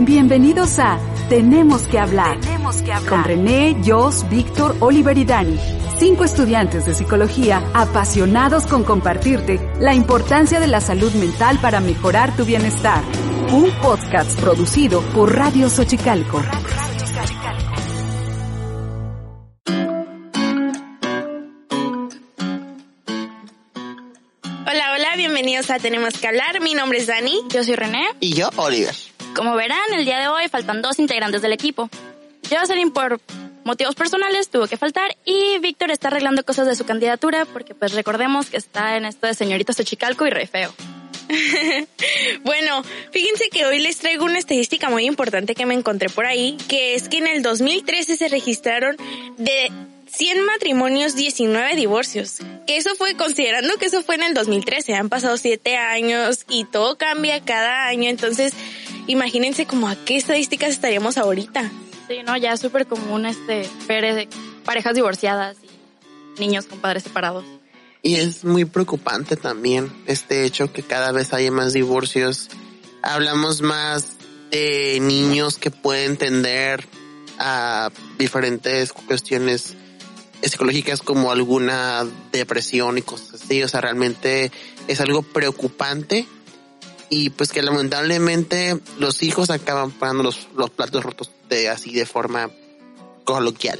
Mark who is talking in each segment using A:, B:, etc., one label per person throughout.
A: Bienvenidos a Tenemos que hablar. Con René, Jos, Víctor, Oliver y Dani. Cinco estudiantes de psicología apasionados con compartirte la importancia de la salud mental para mejorar tu bienestar. Un podcast producido por Radio Xochicalco.
B: Hola, hola, bienvenidos a Tenemos que hablar. Mi nombre es Dani.
C: Yo soy René.
D: Y yo, Oliver.
C: Como verán, el día de hoy faltan dos integrantes del equipo. Jocelyn por motivos personales tuvo que faltar y Víctor está arreglando cosas de su candidatura porque pues recordemos que está en esto de señorita Xochicalco y re feo.
B: Bueno, fíjense que hoy les traigo una estadística muy importante que me encontré por ahí, que es que en el 2013 se registraron de 100 matrimonios, 19 divorcios. Que eso fue, considerando que eso fue en el 2013, han pasado 7 años y todo cambia cada año, entonces imagínense como a qué estadísticas estaríamos ahorita.
C: Sí, no, ya es súper común este ver de parejas divorciadas y niños con padres separados.
D: Y es muy preocupante también este hecho que cada vez hay más divorcios. Hablamos más de niños que pueden tender a diferentes cuestiones psicológicas como alguna depresión y cosas así. O sea, realmente es algo preocupante y pues que lamentablemente los hijos acaban pagando los, los platos rotos de así de forma coloquial.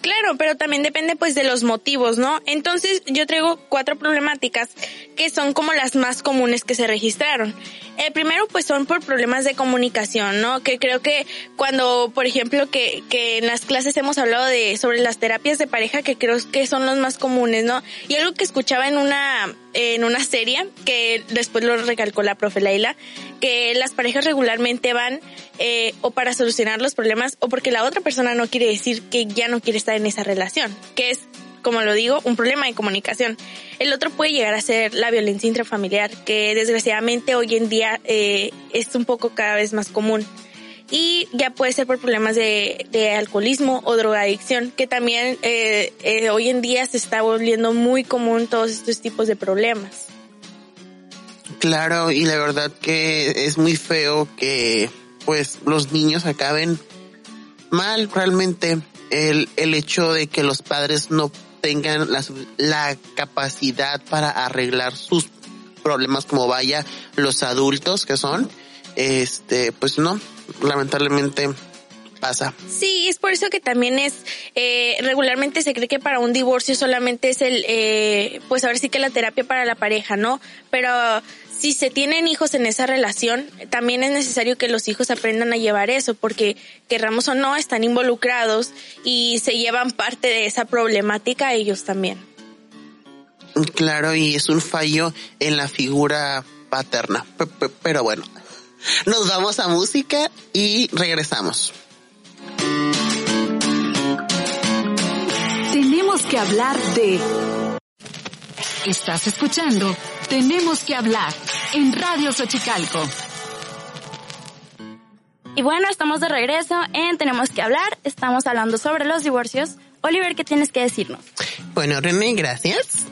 B: Claro, pero también depende pues de los motivos, ¿no? Entonces yo traigo cuatro problemáticas que son como las más comunes que se registraron. El primero pues son por problemas de comunicación, ¿no? Que creo que cuando, por ejemplo, que, que en las clases hemos hablado de sobre las terapias de pareja que creo que son los más comunes, ¿no? Y algo que escuchaba en una en una serie que después lo recalcó la profe Laila, que las parejas regularmente van eh, o para solucionar los problemas o porque la otra persona no quiere decir que ya no quiere estar en esa relación, que es como lo digo, un problema de comunicación. El otro puede llegar a ser la violencia intrafamiliar, que desgraciadamente hoy en día eh, es un poco cada vez más común. Y ya puede ser por problemas de, alcoholismo o drogadicción, que también eh, eh, hoy en día se está volviendo muy común todos estos tipos de problemas.
D: Claro, y la verdad que es muy feo que pues los niños acaben mal realmente el, el hecho de que los padres no tengan la, la capacidad para arreglar sus problemas como vaya los adultos que son, este, pues no, lamentablemente pasa.
B: Sí, es por eso que también es, eh, regularmente se cree que para un divorcio solamente es el, eh, pues ahora sí que la terapia para la pareja, ¿no? Pero si se tienen hijos en esa relación, también es necesario que los hijos aprendan a llevar eso, porque querramos o no, están involucrados y se llevan parte de esa problemática ellos también.
D: Claro, y es un fallo en la figura paterna. Pero bueno, nos vamos a música y regresamos.
A: Tenemos que hablar de... Estás escuchando Tenemos que hablar en Radio Xochicalco.
C: Y bueno, estamos de regreso en Tenemos que hablar. Estamos hablando sobre los divorcios. Oliver, ¿qué tienes que decirnos?
D: Bueno, René, gracias.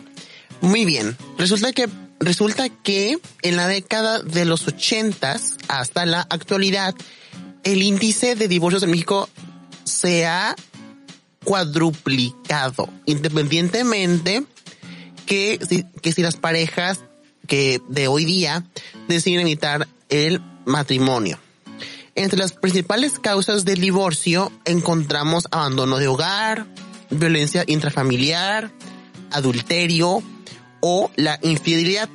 D: Muy bien. Resulta que resulta que en la década de los ochentas hasta la actualidad el índice de divorcios en México se ha cuadruplicado, independientemente que si, que si las parejas que de hoy día deciden evitar el matrimonio. Entre las principales causas del divorcio encontramos abandono de hogar, violencia intrafamiliar, adulterio o la infidelidad.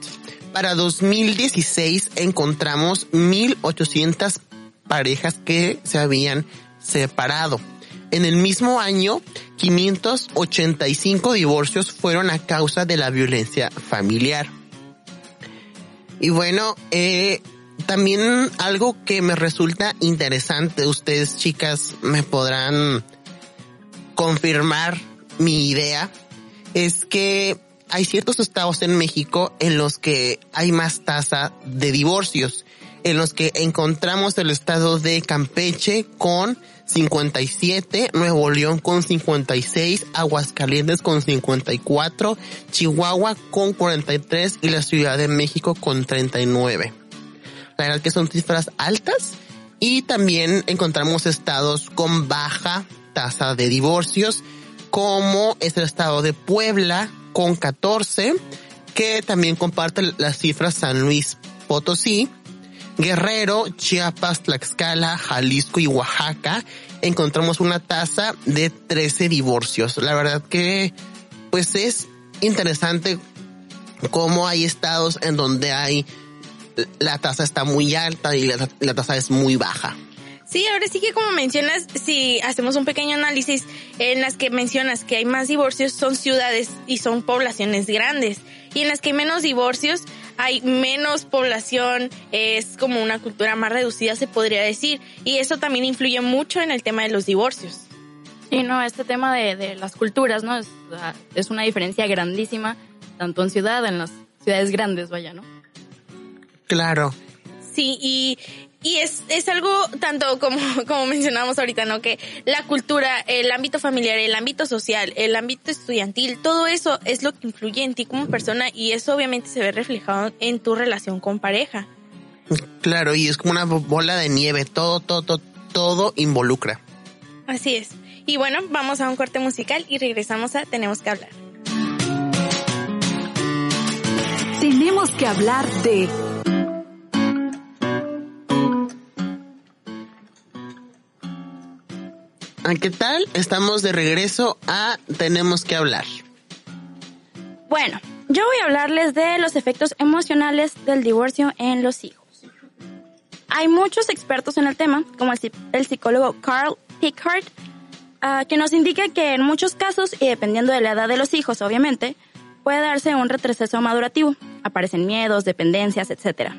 D: Para 2016 encontramos 1.800 parejas que se habían separado. En el mismo año, 585 divorcios fueron a causa de la violencia familiar. Y bueno, eh, también algo que me resulta interesante, ustedes chicas me podrán confirmar mi idea, es que hay ciertos estados en México en los que hay más tasa de divorcios, en los que encontramos el estado de Campeche con 57, Nuevo León con 56, Aguascalientes con 54, Chihuahua con 43 y la Ciudad de México con 39. La verdad que son cifras altas y también encontramos estados con baja tasa de divorcios como es el estado de Puebla con 14 que también comparte las cifras San Luis Potosí Guerrero, Chiapas, Tlaxcala, Jalisco y Oaxaca encontramos una tasa de 13 divorcios. La verdad que pues es interesante cómo hay estados en donde hay la tasa está muy alta y la, la tasa es muy baja.
B: Sí, ahora sí que como mencionas, si hacemos un pequeño análisis en las que mencionas que hay más divorcios son ciudades y son poblaciones grandes y en las que hay menos divorcios hay menos población, es como una cultura más reducida se podría decir y eso también influye mucho en el tema de los divorcios.
C: Sí, no, este tema de, de las culturas, ¿no? Es, es una diferencia grandísima, tanto en ciudad, en las ciudades grandes, vaya, ¿no?
D: Claro.
B: Sí, y, y es, es algo tanto como, como mencionamos ahorita, ¿no? Que la cultura, el ámbito familiar, el ámbito social, el ámbito estudiantil, todo eso es lo que influye en ti como persona y eso obviamente se ve reflejado en tu relación con pareja.
D: Claro, y es como una bola de nieve, todo, todo, todo, todo involucra.
B: Así es. Y bueno, vamos a un corte musical y regresamos a Tenemos que hablar.
A: Tenemos que hablar de
D: ¿Qué tal? Estamos de regreso a Tenemos que hablar.
C: Bueno, yo voy a hablarles de los efectos emocionales del divorcio en los hijos. Hay muchos expertos en el tema, como el, psicólogo Carl Pickard, uh, que nos indica que en muchos casos, y dependiendo de la edad de los hijos, obviamente, puede darse un retroceso madurativo. Aparecen miedos, dependencias, etc.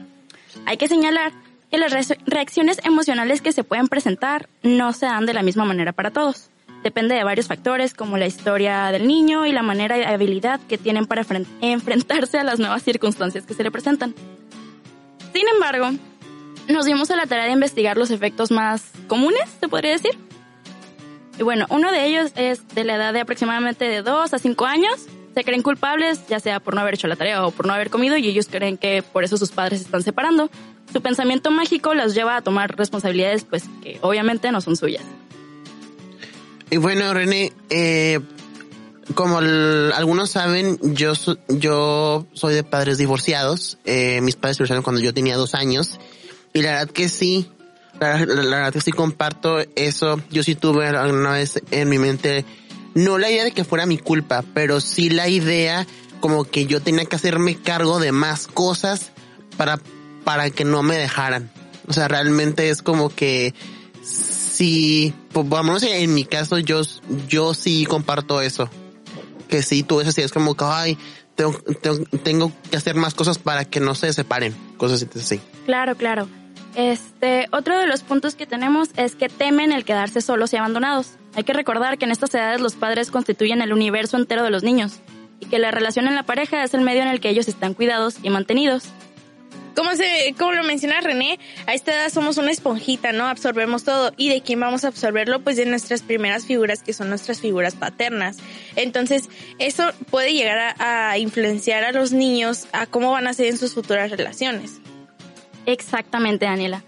C: Hay que señalar que las reacciones emocionales que se pueden presentar no se dan de la misma manera para todos. Depende de varios factores como la historia del niño y la manera y habilidad que tienen para enfrentarse a las nuevas circunstancias que se le presentan. Sin embargo, nos dimos a la tarea de investigar los efectos más comunes, se podría decir. Y bueno, uno de ellos es de la edad de aproximadamente de 2 a 5 años. Se creen culpables, ya sea por no haber hecho la tarea o por no haber comido, y ellos creen que por eso sus padres se están separando, su pensamiento mágico las lleva a tomar responsabilidades pues que obviamente no son suyas.
D: Y bueno, René, eh, como algunos saben, yo, yo soy de padres divorciados. Eh, mis padres se divorciaron cuando yo tenía dos años. Y la verdad que sí, la, la, verdad que sí comparto eso. Yo sí tuve alguna vez en mi mente, no la idea de que fuera mi culpa, pero sí la idea como que yo tenía que hacerme cargo de más cosas para para que no me dejaran. O sea, realmente es como que si, pues, vamos en mi caso, yo, yo sí comparto eso. Que sí, tú es así, es como que, ay, tengo, tengo, que hacer más cosas para que no se separen. Cosas así.
C: Claro, claro. Este, otro de los puntos que tenemos es que temen el quedarse solos y abandonados. Hay que recordar que en estas edades los padres constituyen el universo entero de los niños y que la relación en la pareja es el medio en el que ellos están cuidados y mantenidos.
B: Como, se, como lo menciona René, a esta edad somos una esponjita, ¿no? Absorbemos todo. ¿Y de quién vamos a absorberlo? Pues de nuestras primeras figuras, que son nuestras figuras paternas. Entonces, eso puede llegar a, influenciar a los niños a cómo van a ser en sus futuras relaciones.
C: Exactamente, Daniela.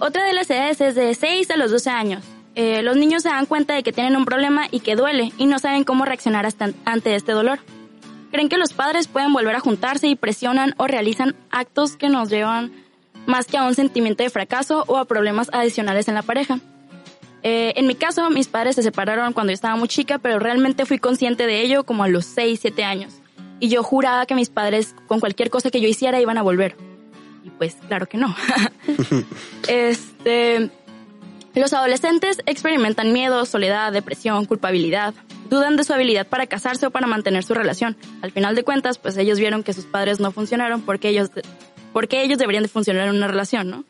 C: Otra de las edades es de 6 a los 12 años. Eh, los niños se dan cuenta de que tienen un problema y que duele y no saben cómo reaccionar hasta ante este dolor creen que los padres pueden volver a juntarse y presionan o realizan actos que nos llevan más que a un sentimiento de fracaso o a problemas adicionales en la pareja. Eh, en mi caso, mis padres se separaron cuando yo estaba muy chica, pero realmente fui consciente de ello como a los 6, 7 años. Y yo juraba que mis padres, con cualquier cosa que yo hiciera, iban a volver. Y pues, claro que no. este, los adolescentes experimentan miedo, soledad, depresión, culpabilidad, dudan de su habilidad para casarse o para mantener su relación. Al final de cuentas, pues ellos vieron que sus padres no funcionaron porque ellos por qué ellos deberían de funcionar en una relación, ¿no?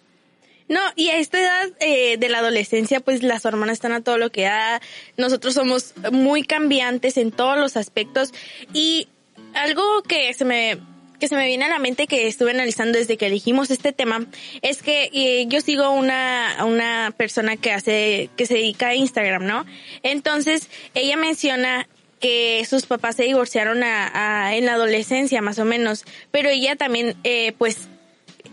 B: No, y a esta edad eh, de la adolescencia, pues las hormonas están a todo lo que da. Nosotros somos muy cambiantes en todos los aspectos. Y algo que se me que se me viene a la mente que estuve analizando desde que elegimos este tema es que eh, yo sigo una una persona que hace que se dedica a Instagram, ¿no? Entonces ella menciona que sus papás se divorciaron a, a, en la adolescencia más o menos, pero ella también eh, pues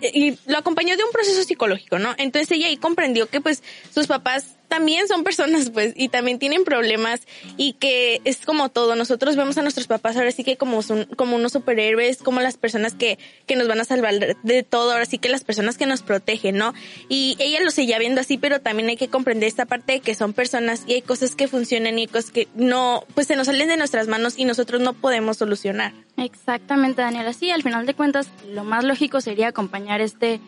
B: y lo acompañó de un proceso psicológico, ¿no? Entonces ella ahí comprendió que pues sus papás también son personas, pues, y también tienen problemas y que es como todo. Nosotros vemos a nuestros papás ahora sí que como son, como unos superhéroes, como las personas que, que nos van a salvar de todo, ahora sí que las personas que nos protegen, ¿no? Y ella lo seguía viendo así, pero también hay que comprender esta parte de que son personas y hay cosas que funcionan y cosas que no, pues se nos salen de nuestras manos y nosotros no podemos solucionar.
C: Exactamente, Daniela. Sí, al final de cuentas, lo más lógico sería acompañar este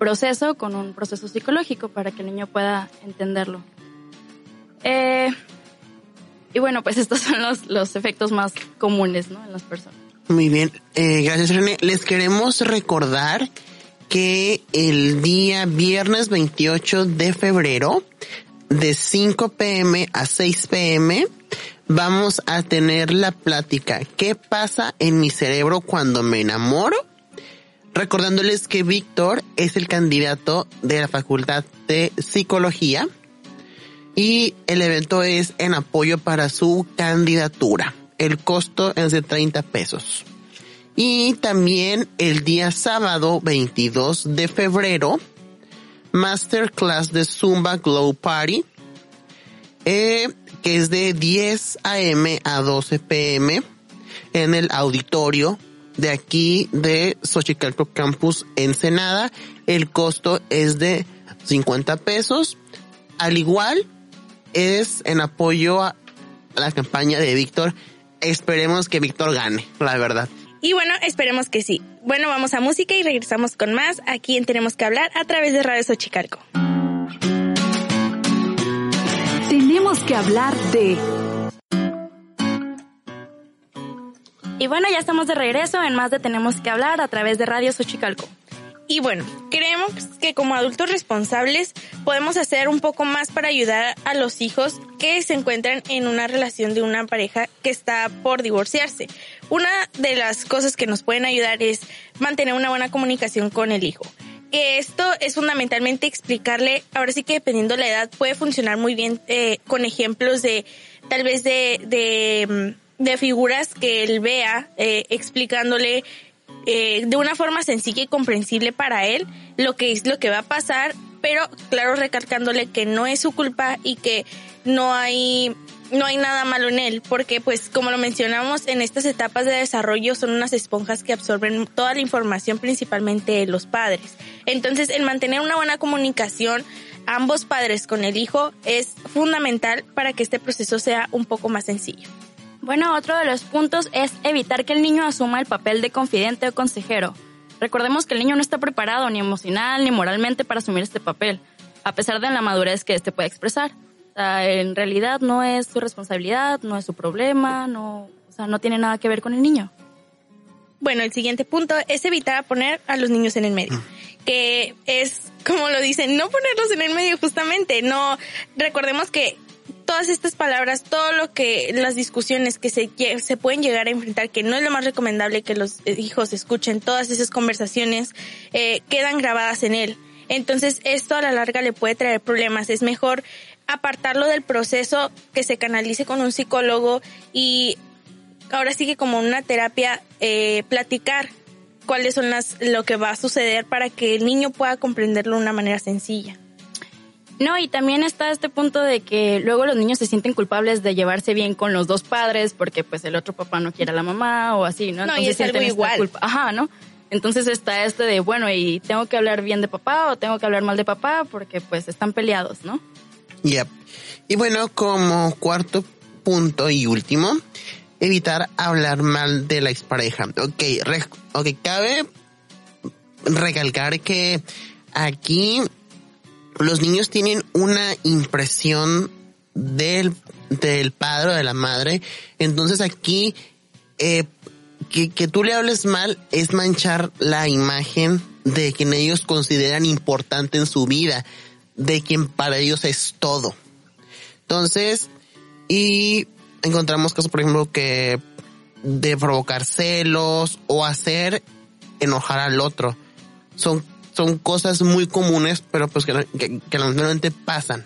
C: proceso con un proceso psicológico para que el niño pueda entenderlo. Eh, y bueno, pues estos son los, los efectos más comunes ¿no? en las personas.
D: Muy bien, eh, gracias René. Les queremos recordar que el día viernes 28 de febrero, de 5 pm a 6 pm, vamos a tener la plática ¿Qué pasa en mi cerebro cuando me enamoro? Recordándoles que Víctor es el candidato de la Facultad de Psicología y el evento es en apoyo para su candidatura. El costo es de 30 pesos. Y también el día sábado 22 de febrero, Masterclass de Zumba Glow Party, eh, que es de 10 a.m. a 12 p.m. en el auditorio de aquí de Xochicalco Campus Ensenada. El costo es de 50 pesos. Al igual, es en apoyo a la campaña de Víctor. Esperemos que Víctor gane, la verdad.
B: Y bueno, esperemos que sí. Bueno, vamos a música y regresamos con más aquí en Tenemos que hablar a través de Radio Xochicalco.
A: Tenemos que hablar de
C: Y bueno, ya estamos de regreso en más de Tenemos que hablar a través de Radio Xochicalco.
B: Y bueno, creemos que como adultos responsables podemos hacer un poco más para ayudar a los hijos que se encuentran en una relación de una pareja que está por divorciarse. Una de las cosas que nos pueden ayudar es mantener una buena comunicación con el hijo. Esto es fundamentalmente explicarle, ahora sí que dependiendo la edad puede funcionar muy bien eh, con ejemplos de tal vez de, de mm, de figuras que él vea eh, explicándole eh, de una forma sencilla y comprensible para él lo que es lo que va a pasar, pero claro recalcándole que no es su culpa y que no hay no hay nada malo en él, porque pues como lo mencionamos en estas etapas de desarrollo son unas esponjas que absorben toda la información principalmente de los padres. Entonces el mantener una buena comunicación ambos padres con el hijo es fundamental para que este proceso sea un poco más sencillo.
C: Bueno, otro de los puntos es evitar que el niño asuma el papel de confidente o consejero. Recordemos que el niño no está preparado ni emocional ni moralmente para asumir este papel, a pesar de la madurez que éste puede expresar. O sea, en realidad no es su responsabilidad, no es su problema, no, o sea, no tiene nada que ver con el niño.
B: Bueno, el siguiente punto es evitar poner a los niños en el medio, que es, como lo dicen, no ponerlos en el medio justamente, no, recordemos que todas estas palabras, todo lo que las discusiones que se, se pueden llegar a enfrentar, que no es lo más recomendable que los hijos escuchen, todas esas conversaciones eh, quedan grabadas en él. Entonces esto a la larga le puede traer problemas. Es mejor apartarlo del proceso, que se canalice con un psicólogo y ahora sí que como una terapia, eh, platicar cuáles son las, lo que va a suceder para que el niño pueda comprenderlo de una manera sencilla.
C: No, y también está este punto de que luego los niños se sienten culpables de llevarse bien con los dos padres porque pues el otro papá no quiere a la mamá o así, ¿no?
B: No, y es algo igual.
C: Culpa. Ajá, ¿no? Entonces está este de, bueno, y tengo que hablar bien de papá o tengo que hablar mal de papá porque pues están peleados, ¿no?
D: Yep. Y bueno, como cuarto punto y último, evitar hablar mal de la expareja. Ok, re ok, cabe recalcar que aquí los niños tienen una impresión del, del padre o de la madre. Entonces aquí, eh, que, que tú le hables mal es manchar la imagen de quien ellos consideran importante en su vida, de quien para ellos es todo. Entonces, y encontramos casos, por ejemplo, que de provocar celos o hacer enojar al otro. Son, son cosas muy comunes, pero pues que, que, lamentablemente pasan.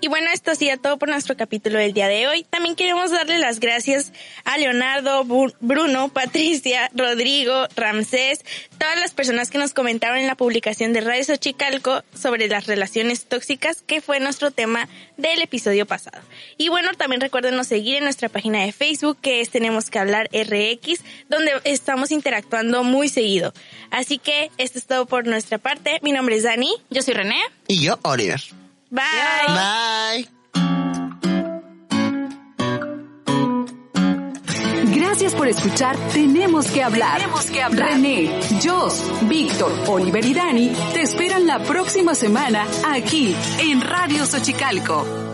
B: Y bueno, esto ha sido todo por nuestro capítulo del día de hoy. También queremos darle las gracias a Leonardo, Bruno, Patricia, Rodrigo, Ramsés, todas las personas que nos comentaron en la publicación de Radio Xochicalco sobre las relaciones tóxicas, que fue nuestro tema del episodio pasado. Y bueno, también recuérdenos seguir en nuestra página de Facebook, que es Tenemos que hablar RX, donde estamos interactuando muy seguido. Así que esto es todo por nuestra parte. Mi nombre es Dani.
C: Yo soy René.
D: Y yo, Oliver.
B: Bye.
D: Bye.
A: Gracias por escuchar Tenemos que hablar.
E: Tenemos que hablar.
A: René, Jos, Víctor, Oliver y Dani te esperan la próxima semana aquí en Radio Xochicalco.